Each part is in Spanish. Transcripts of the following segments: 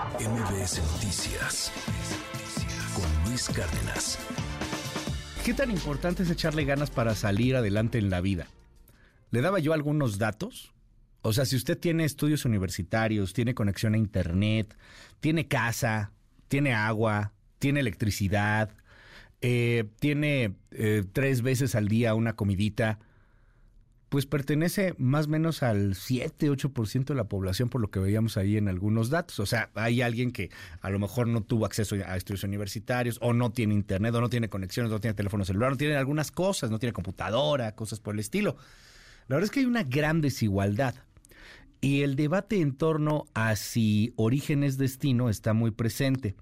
MBS Noticias con Luis Cárdenas. ¿Qué tan importante es echarle ganas para salir adelante en la vida? Le daba yo algunos datos. O sea, si usted tiene estudios universitarios, tiene conexión a Internet, tiene casa, tiene agua, tiene electricidad, eh, tiene eh, tres veces al día una comidita, pues pertenece más o menos al 7, 8% de la población por lo que veíamos ahí en algunos datos. O sea, hay alguien que a lo mejor no tuvo acceso a estudios universitarios o no tiene internet o no tiene conexiones, no tiene teléfono celular, no tiene algunas cosas, no tiene computadora, cosas por el estilo. La verdad es que hay una gran desigualdad. Y el debate en torno a si origen es destino está muy presente.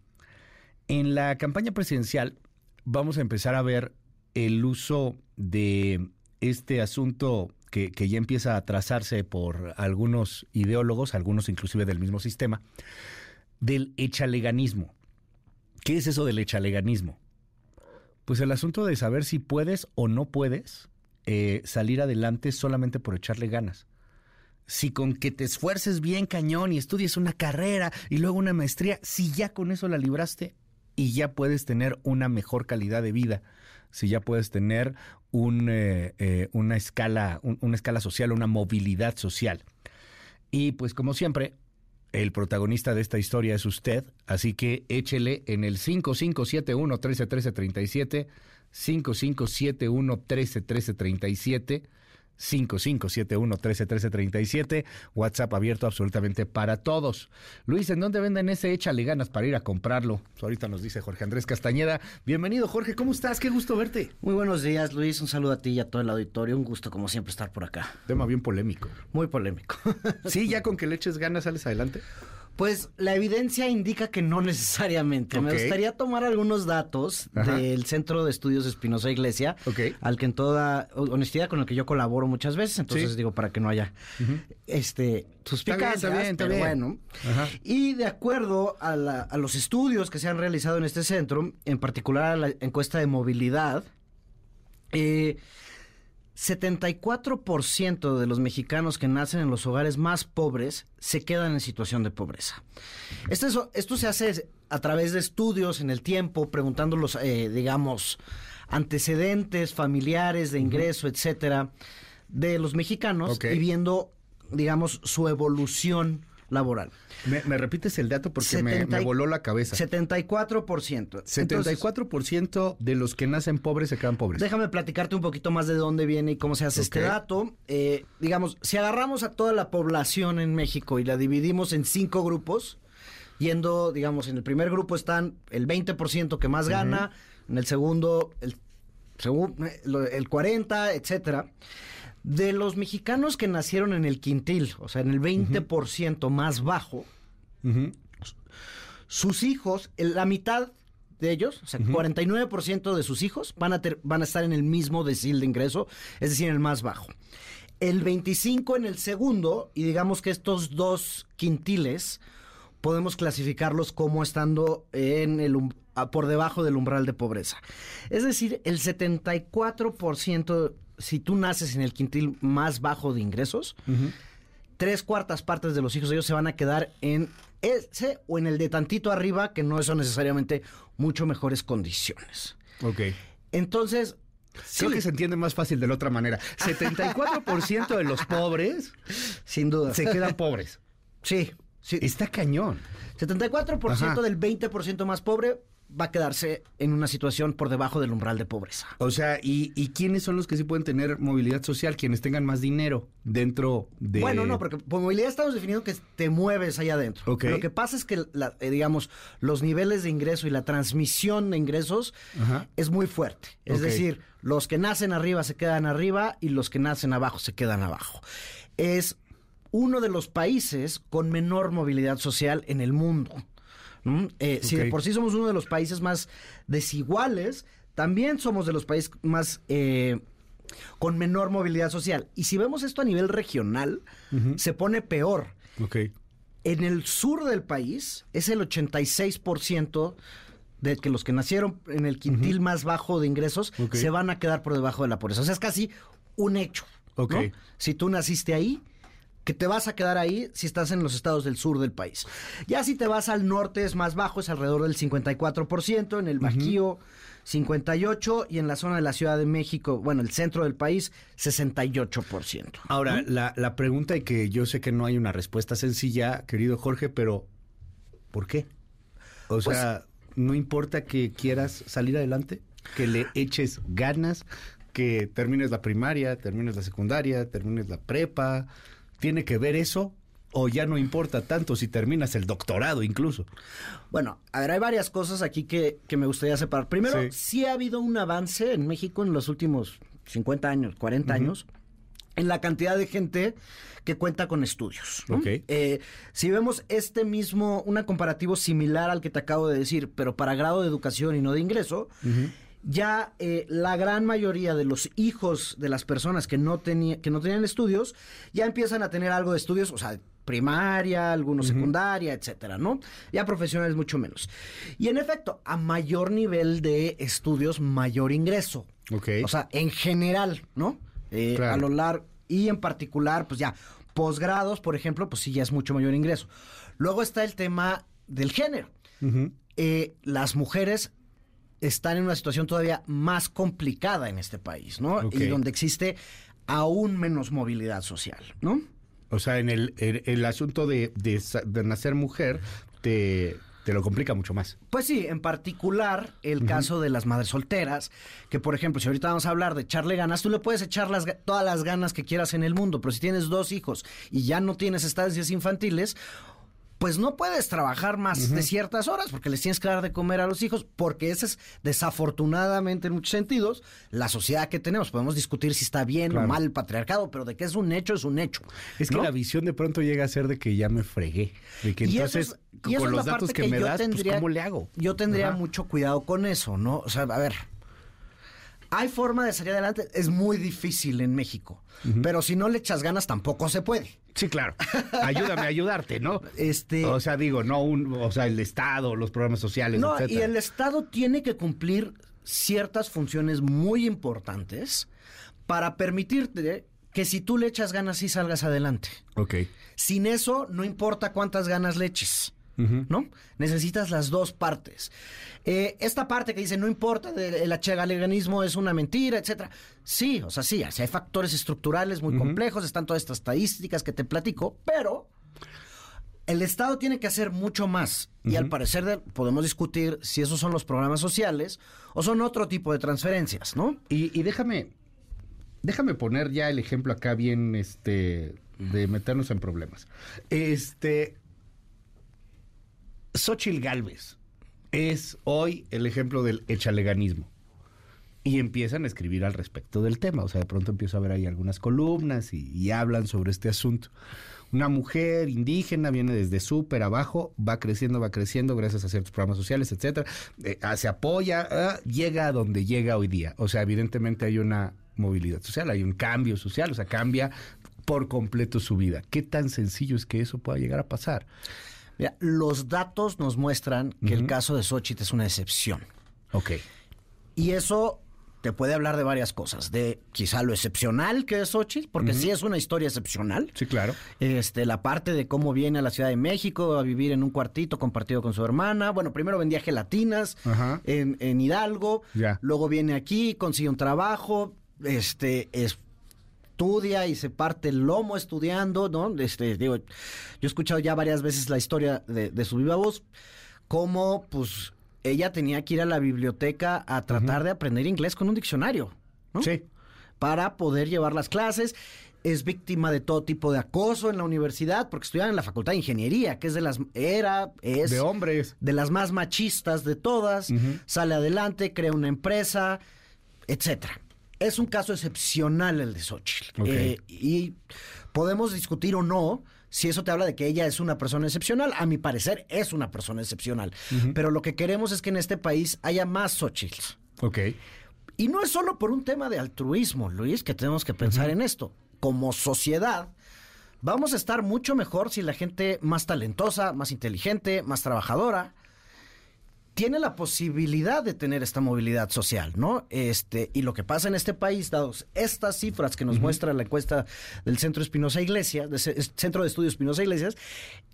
En la campaña presidencial vamos a empezar a ver el uso de este asunto que, ya empieza a trazarse por algunos ideólogos, algunos inclusive del mismo sistema, del echaleganismo. ¿Qué es eso del echaleganismo? Pues el asunto de saber si puedes o no puedes eh, salir adelante solamente por echarle ganas. Si con que te esfuerces bien cañón y estudies una carrera y luego una maestría, si ya con eso la libraste y ya puedes tener una mejor calidad de vida, si ya puedes tener un, eh, eh, una, escala, una escala social, una movilidad social. Y pues como siempre, el protagonista de esta historia es usted, así que échele en el 5571 131337, 5571 131337 5571-131337. WhatsApp abierto absolutamente para todos. Luis, ¿en dónde venden ese? Échale ganas para ir a comprarlo. Ahorita nos dice Jorge Andrés Castañeda. Bienvenido, Jorge. ¿Cómo estás? Qué gusto verte. Muy buenos días, Luis. Un saludo a ti y a todo el auditorio. Un gusto, como siempre, estar por acá. Tema bien polémico. Muy polémico. sí, ya con que le eches ganas sales adelante. Pues la evidencia indica que no necesariamente. Me gustaría tomar algunos datos del Centro de Estudios Espinosa Iglesia, al que en toda honestidad con el que yo colaboro muchas veces, entonces digo para que no haya este suspicacias, pero bueno. Y de acuerdo a, a los estudios que se han realizado en este centro, en particular a la encuesta de movilidad, eh, 74% de los mexicanos que nacen en los hogares más pobres se quedan en situación de pobreza. Esto, esto se hace a través de estudios en el tiempo, preguntando los, eh, digamos, antecedentes familiares de ingreso, etcétera, de los mexicanos y viendo, digamos, su evolución laboral. Me, repites el dato porque me, voló la cabeza. 74%. 74% de los que nacen pobres se quedan pobres. Déjame platicarte un poquito más de dónde viene y cómo se hace este dato. Eh, digamos, si agarramos a toda la población en México y la dividimos en cinco grupos, yendo, digamos, en el primer grupo están el 20% que más gana, en el segundo el, el 40, etcétera. De los mexicanos que nacieron en el quintil, o sea, en el 20% más bajo, sus hijos, la mitad de ellos, o sea, 49% de sus hijos van a, van a estar en el mismo decil de ingreso, es decir, en el más bajo. El 25 en el segundo, y digamos que estos dos quintiles podemos clasificarlos como estando en el por debajo del umbral de pobreza. Es decir, el 74% si tú naces en el quintil más bajo de ingresos, tres cuartas partes de los hijos de ellos se van a quedar en ese o en el de tantito arriba, que no son necesariamente mucho mejores condiciones. Ok. Entonces, Creo que se entiende más fácil de la otra manera. 74% de los pobres, sin duda, se quedan pobres. Sí, sí. Está cañón. 74% del 20% más pobre va a quedarse en una situación por debajo del umbral de pobreza. O sea, ¿y, quiénes son los que sí pueden tener movilidad social? Quienes tengan más dinero dentro de... Bueno, no, porque por movilidad estamos definiendo que te mueves allá adentro. Lo que pasa es que, eh, digamos, los niveles de ingreso y la transmisión de ingresos es muy fuerte. Es decir, los que nacen arriba se quedan arriba y los que nacen abajo se quedan abajo. Es uno de los países con menor movilidad social en el mundo. Eh, si de por sí somos uno de los países más desiguales, también somos de los países más... Eh, con menor movilidad social. Y si vemos esto a nivel regional, se pone peor. En el sur del país es el 86% de que los que nacieron en el quintil más bajo de ingresos se van a quedar por debajo de la pobreza. O sea, es casi un hecho. Si tú naciste ahí, que te vas a quedar ahí si estás en los estados del sur del país. Ya si te vas al norte es más bajo, es alrededor del 54%, en el Bajío 58% y en la zona de la Ciudad de México, bueno, el centro del país 68%. Ahora, la, la pregunta y que yo sé que no hay una respuesta sencilla, querido Jorge, pero ¿por qué? O pues sea, ¿no importa que quieras salir adelante? ¿Que le eches ganas? ¿Que termines la primaria, termines la secundaria, termines la prepa? ¿Tiene que ver eso? ¿O ya no importa tanto si terminas el doctorado incluso? Bueno, a ver, hay varias cosas aquí que, me gustaría separar. Primero, sí. ha habido un avance en México en los últimos 50 años, 40 años, en la cantidad de gente que cuenta con estudios. Eh, si vemos este mismo, un comparativo similar al que te acabo de decir, pero para grado de educación y no de ingreso, ya eh, la gran mayoría de los hijos de las personas que no, que no tenían estudios ya empiezan a tener algo de estudios, o sea, primaria, algunos secundaria, etcétera, ¿no? Ya profesionales mucho menos. Y en efecto, a mayor nivel de estudios, mayor ingreso. Ok. O sea, en general, ¿no? Eh, a lo largo, y en particular, pues ya, posgrados, por ejemplo, pues sí, ya es mucho mayor ingreso. Luego está el tema del género. Eh, las mujeres están en una situación todavía más complicada en este país, ¿no? Y donde existe aún menos movilidad social, ¿no? O sea, en el, el, asunto de, de, nacer mujer te, te lo complica mucho más. Pues sí, en particular el caso de las madres solteras, que por ejemplo, si ahorita vamos a hablar de echarle ganas, tú le puedes echar las, todas las ganas que quieras en el mundo, pero si tienes dos hijos y ya no tienes estancias infantiles, pues no puedes trabajar más de ciertas horas porque les tienes que dar de comer a los hijos, porque esa es desafortunadamente en muchos sentidos la sociedad que tenemos. Podemos discutir si está bien o mal el patriarcado, pero de que es un hecho, es un hecho. Es que la visión de pronto llega a ser de que ya me fregué, de que entonces con los datos que, me das, pues ¿cómo le hago? Yo tendría mucho cuidado con eso, ¿no? O sea, a ver, hay forma de salir adelante, es muy difícil en México, pero si no le echas ganas tampoco se puede. Sí, claro. Ayúdame a ayudarte, ¿no? Este, o sea, digo, no un, o sea, el Estado, los programas sociales, no, y el Estado tiene que cumplir ciertas funciones muy importantes para permitirte que si tú le echas ganas sí salgas adelante. Ok. Sin eso, no importa cuántas ganas le eches. ¿No? Necesitas las dos partes. Eh, esta parte que dice no importa, el achegaleganismo es una mentira, etcétera. Sí, o sea, sí, hay factores estructurales muy complejos, están todas estas estadísticas que te platico, pero el Estado tiene que hacer mucho más. Y al parecer podemos discutir si esos son los programas sociales o son otro tipo de transferencias, ¿no? Y, y déjame, déjame poner ya el ejemplo acá bien, este, de meternos en problemas. Este, Xochil Galvez es hoy el ejemplo del echaleganismo. Y empiezan a escribir al respecto del tema. O sea, de pronto empiezo a ver ahí algunas columnas y, hablan sobre este asunto. Una mujer indígena viene desde súper abajo, va creciendo, va creciendo gracias a ciertos programas sociales, etcétera. Eh, ah, se apoya, ah, llega a donde llega hoy día. O sea, evidentemente hay una movilidad social, hay un cambio social, o sea, cambia por completo su vida. ¿Qué tan sencillo es que eso pueda llegar a pasar? Los datos nos muestran que el caso de Xochitl es una excepción. Ok. Y eso te puede hablar de varias cosas, de quizá lo excepcional que es Xochitl, porque sí es una historia excepcional. Sí, claro. Este, la parte de cómo viene a la Ciudad de México a vivir en un cuartito compartido con su hermana. Bueno, primero vendía gelatinas en, en, Hidalgo, luego viene aquí, consigue un trabajo, este, es estudia y se parte el lomo estudiando, ¿no? Este, digo, yo he escuchado ya varias veces la historia de, su viva voz, cómo, pues, ella tenía que ir a la biblioteca a tratar de aprender inglés con un diccionario, ¿no? Sí. Para poder llevar las clases. Es víctima de todo tipo de acoso en la universidad, porque estudiaba en la Facultad de Ingeniería, que es de las, era, es... De hombres. De las más machistas de todas. Sale adelante, crea una empresa, etcétera es un caso excepcional el de Xochitl. Eh, y podemos discutir o no si eso te habla de que ella es una persona excepcional. A mi parecer, es una persona excepcional. Pero lo que queremos es que en este país haya más Xochitl. Ok. Y no es solo por un tema de altruismo, Luis, que tenemos que pensar en esto. Como sociedad, vamos a estar mucho mejor si la gente más talentosa, más inteligente, más trabajadora, tiene la posibilidad de tener esta movilidad social, ¿no? Este, y lo que pasa en este país, dados estas cifras que nos muestra la encuesta del Centro Espinosa Iglesias, del Centro de Estudios Espinosa Iglesias,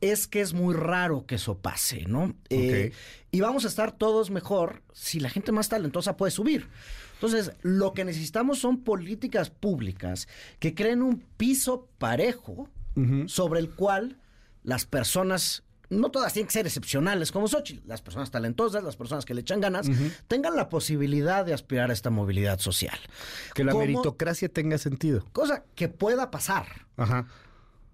es que es muy raro que eso pase, ¿no? Eh, y vamos a estar todos mejor si la gente más talentosa puede subir. Entonces, lo que necesitamos son políticas públicas que creen un piso parejo sobre el cual las personas no todas tienen que ser excepcionales como Xochitl. Las personas talentosas, las personas que le echan ganas, tengan la posibilidad de aspirar a esta movilidad social. Que la meritocracia tenga sentido. Cosa que pueda pasar. Ajá.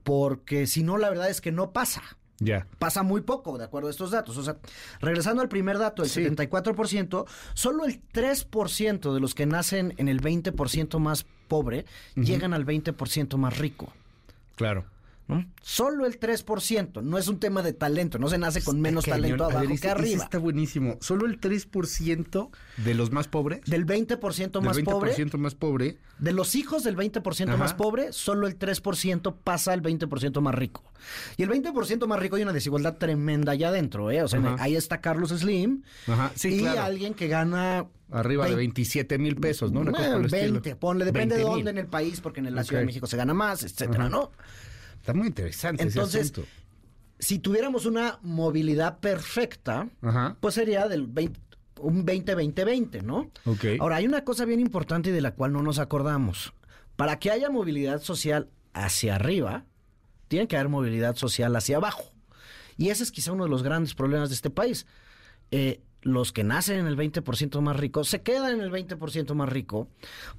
Porque si no, la verdad es que no pasa. Ya. Pasa muy poco, de acuerdo a estos datos. O sea, regresando al primer dato, el 74%, solo el 3% de los que nacen en el 20% más pobre llegan al 20% más rico. Claro. Solo el 3%. No es un tema de talento. No se nace con menos talento abajo que arriba. está buenísimo. Solo el 3% de los más pobres. Del 20% más del 20% más pobre. De los hijos del 20% más pobre, solo el 3% pasa al 20% más rico. Y el 20% más rico hay una desigualdad tremenda allá adentro. ¿eh? O sea, ahí está Carlos Slim. y alguien que gana Arriba de 27 mil pesos, ¿no? 20, ponle, depende de dónde en el país, porque en la Ciudad de México se gana más, etcétera, ¿no? Está muy interesante. Entonces, si tuviéramos una movilidad perfecta, pues sería del 20, un 20-20-20, ¿no? Ahora, hay una cosa bien importante y de la cual no nos acordamos. Para que haya movilidad social hacia arriba, tiene que haber movilidad social hacia abajo. Y ese es quizá uno de los grandes problemas de este país. Eh, los que nacen en el 20% más rico se quedan en el 20% más rico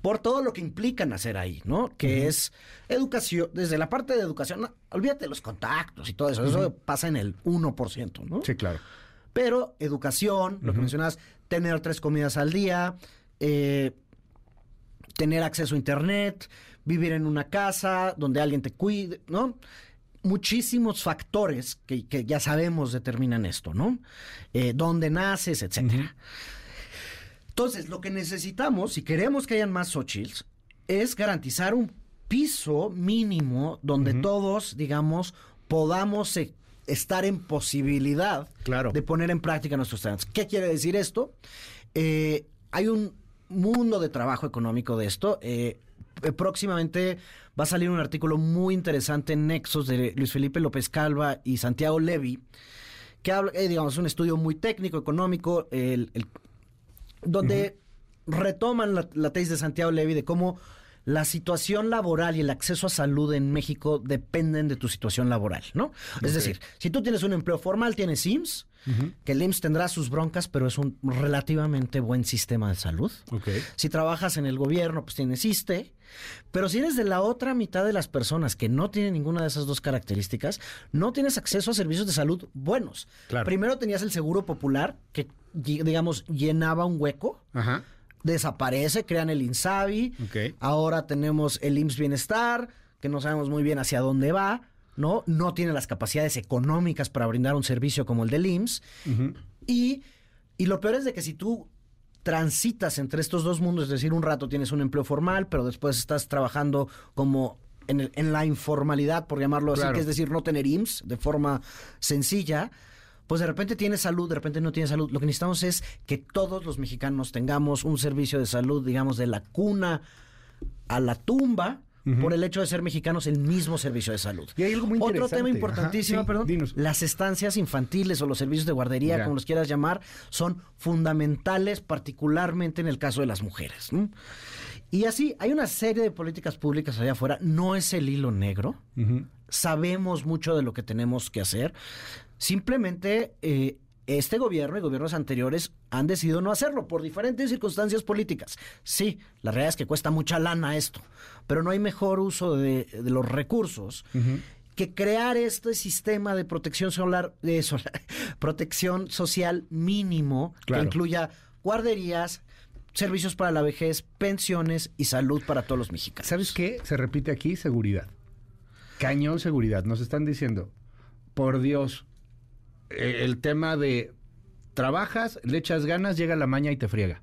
por todo lo que implica nacer ahí, ¿no? Que es educación, desde la parte de educación, olvídate de los contactos y todo eso, eso pasa en el 1%, ¿no? Sí, claro. Pero educación, lo que mencionas, tener tres comidas al día, eh, tener acceso a internet, vivir en una casa donde alguien te cuide, ¿no? Muchísimos factores que, ya sabemos determinan esto, ¿no? Eh, dónde naces, etcétera. Entonces, lo que necesitamos, si queremos que hayan más Xochitls, es garantizar un piso mínimo donde todos, digamos, podamos e, estar en posibilidad de poner en práctica nuestros talentos. ¿Qué quiere decir esto? Eh, hay un mundo de trabajo económico de esto. Eh, próximamente va a salir un artículo muy interesante en Nexos de Luis Felipe López Calva y Santiago Levy, que habla, eh, digamos, un estudio muy técnico, económico, el, donde retoman la, la, tesis de Santiago Levy de cómo la situación laboral y el acceso a salud en México dependen de tu situación laboral, ¿no? Es decir, si tú tienes un empleo formal, tienes IMSS, que el IMSS tendrá sus broncas, pero es un relativamente buen sistema de salud. Si trabajas en el gobierno, pues tienes ISTE. Pero si eres de la otra mitad de las personas que no tienen ninguna de esas dos características, no tienes acceso a servicios de salud buenos. Primero tenías el seguro popular, que digamos llenaba un hueco. Desaparece, crean el INSABI. Ahora tenemos el IMSS Bienestar, que no sabemos muy bien hacia dónde va. ¿no? No tiene las capacidades económicas para brindar un servicio como el del IMSS. y, y lo peor es de que si tú transitas entre estos dos mundos, es decir, un rato tienes un empleo formal, pero después estás trabajando como en, en la informalidad, por llamarlo así, que es decir, no tener IMSS de forma sencilla, pues de repente tienes salud, de repente no tienes salud. Lo que necesitamos es que todos los mexicanos tengamos un servicio de salud, digamos, de la cuna a la tumba, por el hecho de ser mexicanos el mismo servicio de salud. Y hay algo muy Otro tema importantísimo, perdón, las estancias infantiles o los servicios de guardería, como los quieras llamar, son fundamentales, particularmente en el caso de las mujeres. Y así, hay una serie de políticas públicas allá afuera, no es el hilo negro, sabemos mucho de lo que tenemos que hacer, simplemente... Eh, este gobierno y gobiernos anteriores han decidido no hacerlo por diferentes circunstancias políticas. Sí, la realidad es que cuesta mucha lana esto, pero no hay mejor uso de, los recursos que crear este sistema de protección solar, de protección social mínimo que incluya guarderías, servicios para la vejez, pensiones y salud para todos los mexicanos. ¿Sabes qué? Se repite aquí seguridad. Cañón seguridad. Nos están diciendo, por Dios, el tema de trabajas, le echas ganas, llega la maña y te friega.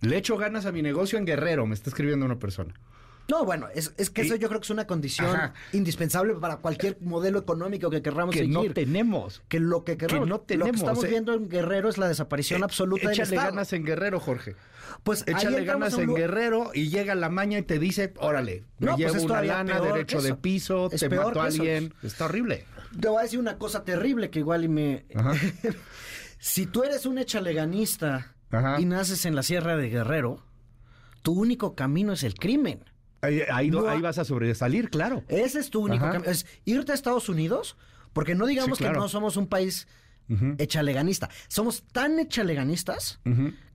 Le echo ganas a mi negocio en Guerrero, me está escribiendo una persona. No, bueno, es, que eso yo creo que es una condición indispensable para cualquier modelo económico que querramos que seguir. no tenemos. Que lo que queremos, no tenemos. Lo que estamos viendo en Guerrero es la desaparición absoluta del Estado. ganas en Guerrero, Jorge. Pues échale ganas en Guerrero y llega la maña y te dice, órale, me no, pues llevo una lana, derecho de piso, te mató a alguien. Está horrible. Te voy a decir una cosa terrible que igual y me... si tú eres un echaleganista y naces en la Sierra de Guerrero, tu único camino es el crimen. Ahí, vas a sobresalir, claro. Ese es tu único camino. Es irte a Estados Unidos, porque no digamos que no somos un país echaleganista. Somos tan echaleganistas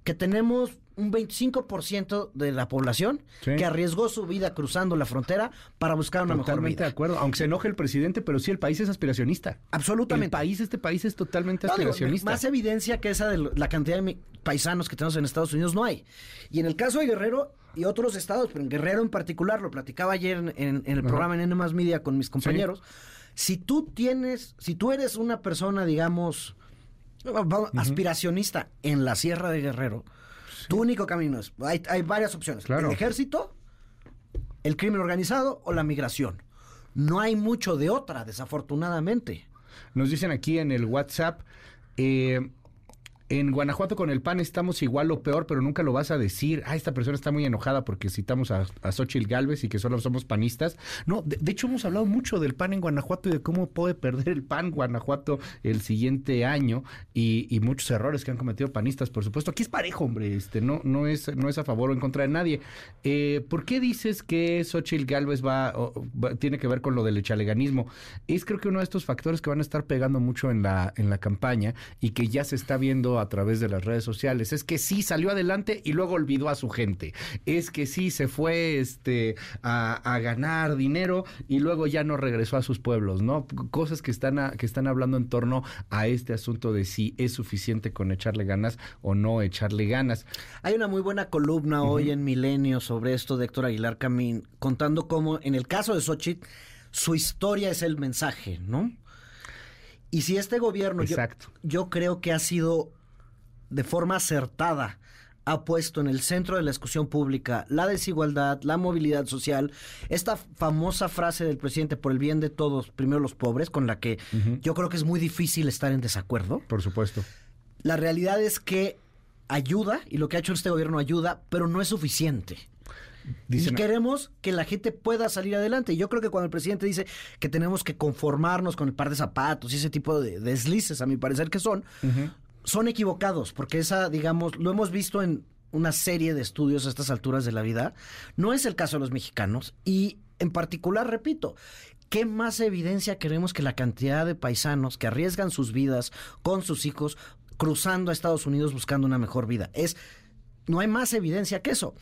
que tenemos un 25% de la población que arriesgó su vida cruzando la frontera para buscar una mejor vida. de acuerdo, aunque se enoje el presidente, pero sí el país es aspiracionista. Absolutamente. El país, este país es totalmente aspiracionista. más evidencia que esa de la cantidad de paisanos que tenemos en Estados Unidos no hay. Y en el caso de Guerrero y otros estados, pero en Guerrero en particular, lo platicaba ayer en, el programa en N Media con mis compañeros, si tú tienes, si tú eres una persona, digamos, aspiracionista en la Sierra de Guerrero, tu único camino es, hay, hay varias opciones, el ejército, el crimen organizado o la migración. No hay mucho de otra, desafortunadamente. Nos dicen aquí en el WhatsApp, eh, en Guanajuato con el PAN estamos igual o peor, pero nunca lo vas a decir. Ah, esta persona está muy enojada porque citamos a, a Xochitl Galvez y que solo somos panistas. No, de, hecho hemos hablado mucho del PAN en Guanajuato y de cómo puede perder el PAN Guanajuato el siguiente año y, muchos errores que han cometido panistas, por supuesto. Aquí es parejo, hombre, este, no, no, es, no es a favor o en contra de nadie. Eh, ¿Por qué dices que Xochitl Galvez va, tiene que ver con lo del echaleganismo? Es creo que uno de estos factores que van a estar pegando mucho en la, en la campaña y que ya se está viendo a través de las redes sociales. Es que sí salió adelante y luego olvidó a su gente. Es que sí se fue este, a, ganar dinero y luego ya no regresó a sus pueblos, ¿no? Cosas que están, que están hablando en torno a este asunto de si es suficiente con echarle ganas o no echarle ganas. Hay una muy buena columna hoy en Milenio sobre esto de Héctor Aguilar Camín, contando cómo en el caso de Xochitl, su historia es el mensaje, ¿no? Y si este gobierno, yo, creo que ha sido de forma acertada ha puesto en el centro de la discusión pública la desigualdad, la movilidad social, esta famosa frase del presidente por el bien de todos, primero los pobres, con la que yo creo que es muy difícil estar en desacuerdo. Por supuesto. La realidad es que ayuda, y lo que ha hecho este gobierno ayuda, pero no es suficiente. y queremos que la gente pueda salir adelante. Y yo creo que cuando el presidente dice que tenemos que conformarnos con el par de zapatos y ese tipo de deslices, a mi parecer que son, son equivocados, porque esa, digamos, lo hemos visto en una serie de estudios a estas alturas de la vida. No es el caso de los mexicanos y en particular, repito, ¿qué más evidencia queremos que la cantidad de paisanos que arriesgan sus vidas con sus hijos cruzando a Estados Unidos buscando una mejor vida? Es no hay más evidencia que eso.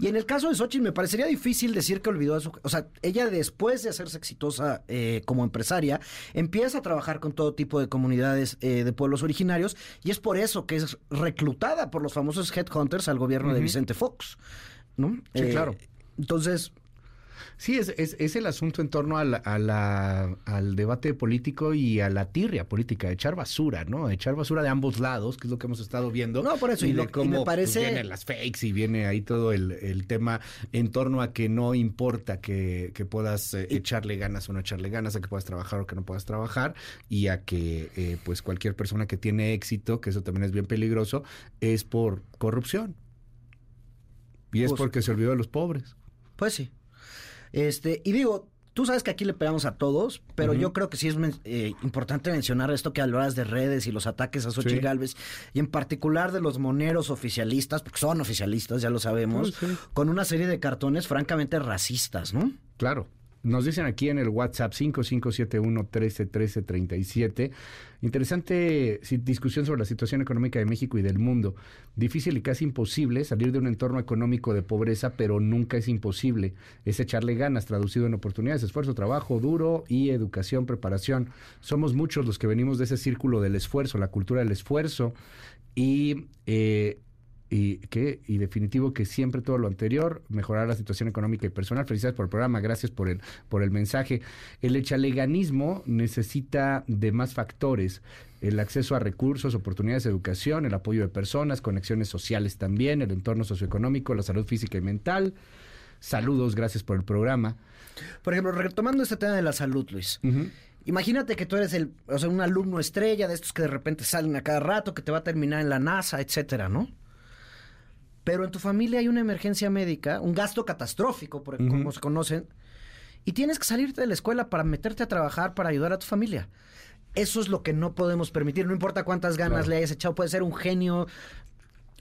Y en el caso de Xochitl me parecería difícil decir que olvidó a su... O sea, ella después de hacerse exitosa eh, como empresaria, empieza a trabajar con todo tipo de comunidades eh, de pueblos originarios y es por eso que es reclutada por los famosos headhunters al gobierno de Vicente Fox. ¿no? Sí, eh, claro. Entonces, Sí, es, es, el asunto en torno a la, al debate político y a la tirria política, echar basura, ¿no? Echar basura de ambos lados, que es lo que hemos estado viendo. No, por eso, y, lo, cómo, me pues, parece... vienen las fakes y viene ahí todo el, tema en torno a que no importa que, puedas eh, echarle ganas o no echarle ganas, a que puedas trabajar o que no puedas trabajar, y a que eh, pues cualquier persona que tiene éxito, que eso también es bien peligroso, es por corrupción. Y es pues porque se olvidó de los pobres. Pues sí. Este, y digo, Tú sabes que aquí le pegamos a todos, pero yo creo que sí es eh, importante mencionar esto que hablas de redes y los ataques a Xochitl Galvez, y en particular de los moneros oficialistas, porque son oficialistas, ya lo sabemos, con una serie de cartones francamente racistas, ¿no? Claro. Nos dicen aquí en el WhatsApp 5571 131337. Interesante discusión sobre la situación económica de México y del mundo. Difícil y casi imposible salir de un entorno económico de pobreza, pero nunca es imposible. Es echarle ganas, traducido en oportunidades, esfuerzo, trabajo duro y educación, preparación. Somos muchos los que venimos de ese círculo del esfuerzo, la cultura del esfuerzo. Y eh, y que y definitivo que siempre todo lo anterior mejorar la situación económica y personal. Felicidades por el programa, gracias por el por el mensaje. El echaleganismo necesita de más factores, el acceso a recursos, oportunidades de educación, el apoyo de personas, conexiones sociales también, el entorno socioeconómico, la salud física y mental Saludos, gracias por el programa. Por ejemplo, retomando este tema de la salud, Luis. Imagínate que tú eres el, o sea, un alumno estrella de estos que de repente salen a cada rato, que te va a terminar en la NASA, etcétera, ¿no? Pero en tu familia hay una emergencia médica, un gasto catastrófico, por, como se conocen, y tienes que salirte de la escuela para meterte a trabajar para ayudar a tu familia. Eso es lo que no podemos permitir. No importa cuántas ganas le hayas echado, puede ser un genio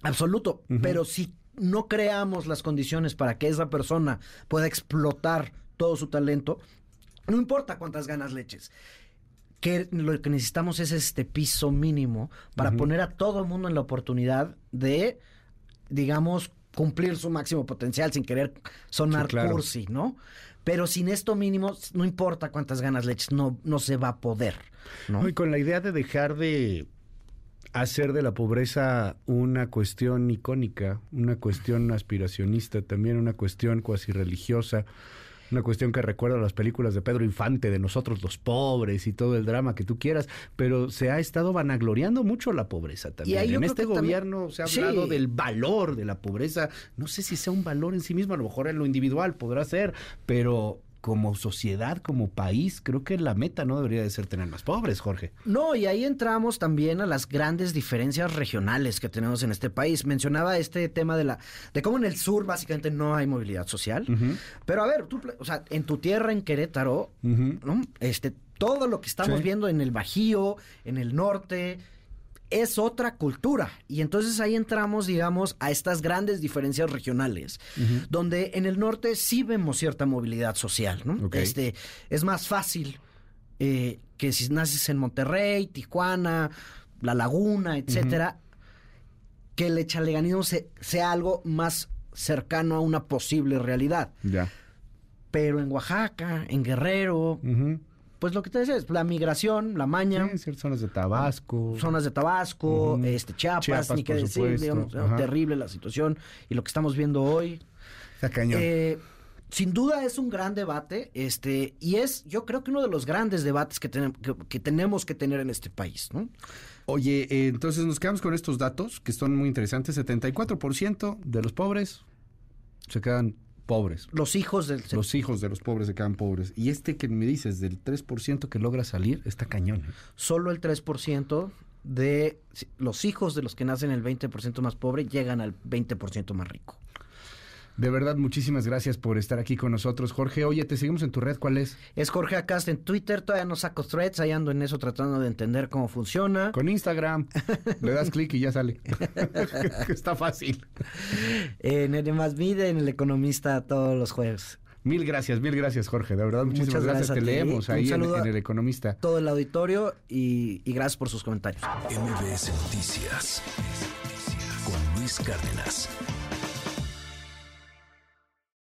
absoluto, pero si no creamos las condiciones para que esa persona pueda explotar todo su talento, no importa cuántas ganas le eches. Que lo que necesitamos es este piso mínimo para poner a todo el mundo en la oportunidad de, digamos, cumplir su máximo potencial sin querer sonar cursi, ¿no? Pero sin esto mínimo, no importa cuántas ganas le eches, no, no se va a poder. ¿no? Y con la idea de dejar de hacer de la pobreza una cuestión icónica, una cuestión aspiracionista, también una cuestión cuasi religiosa, una cuestión que recuerda a las películas de Pedro Infante, de nosotros los pobres y todo el drama que tú quieras, pero se ha estado vanagloriando mucho la pobreza también. Y en este gobierno se ha hablado del valor de la pobreza. No sé si sea un valor en sí mismo, a lo mejor en lo individual podrá ser, pero como sociedad, como país, creo que la meta no debería de ser tener más pobres, Jorge. No, y ahí entramos también a las grandes diferencias regionales que tenemos en este país. Mencionaba este tema de la de cómo en el sur básicamente no hay movilidad social. Pero a ver, tú, o sea, en tu tierra, en Querétaro, ¿no? Este, todo lo que estamos viendo en el Bajío, en el norte, es otra cultura. Y entonces ahí entramos, digamos, a estas grandes diferencias regionales, donde en el norte sí vemos cierta movilidad social, ¿no? Este, es más fácil eh, que si naces en Monterrey, Tijuana, La Laguna, etcétera, que el echaleganismo sea algo más cercano a una posible realidad. Ya. Pero en Oaxaca, en Guerrero, pues lo que te decía es la migración, la maña. Sí, zonas de Tabasco. Zonas de Tabasco, este Chiapas, ni qué decir, terrible la situación y lo que estamos viendo hoy. Está cañón. Eh, sin duda es un gran debate, este, y es, yo creo que uno de los grandes debates que, que, tenemos que tener en este país, ¿no? Oye, eh, entonces nos quedamos con estos datos que son muy interesantes. 74% de los pobres se quedan pobres. Los hijos del... Los hijos de los pobres se quedan pobres. Y este que me dices, del 3% que logra salir, está cañón. ¿eh? Solo el 3% de los hijos de los que nacen el 20% más pobre llegan al 20% más rico. De verdad, muchísimas gracias por estar aquí con nosotros, Jorge. Oye, te seguimos en tu red, ¿cuál es? Es Jorge Acast en Twitter, todavía no saco threads, ahí ando en eso tratando de entender cómo funciona. Con Instagram, le das clic y ya sale. Está fácil. En el Más Vida, en El Economista, todos los jueves. Mil gracias, mil gracias, Jorge. De verdad, muchísimas gracias. Te leemos ahí en, El Economista. Todo el auditorio y, y gracias por sus comentarios. MBS Noticias con Luis Cárdenas.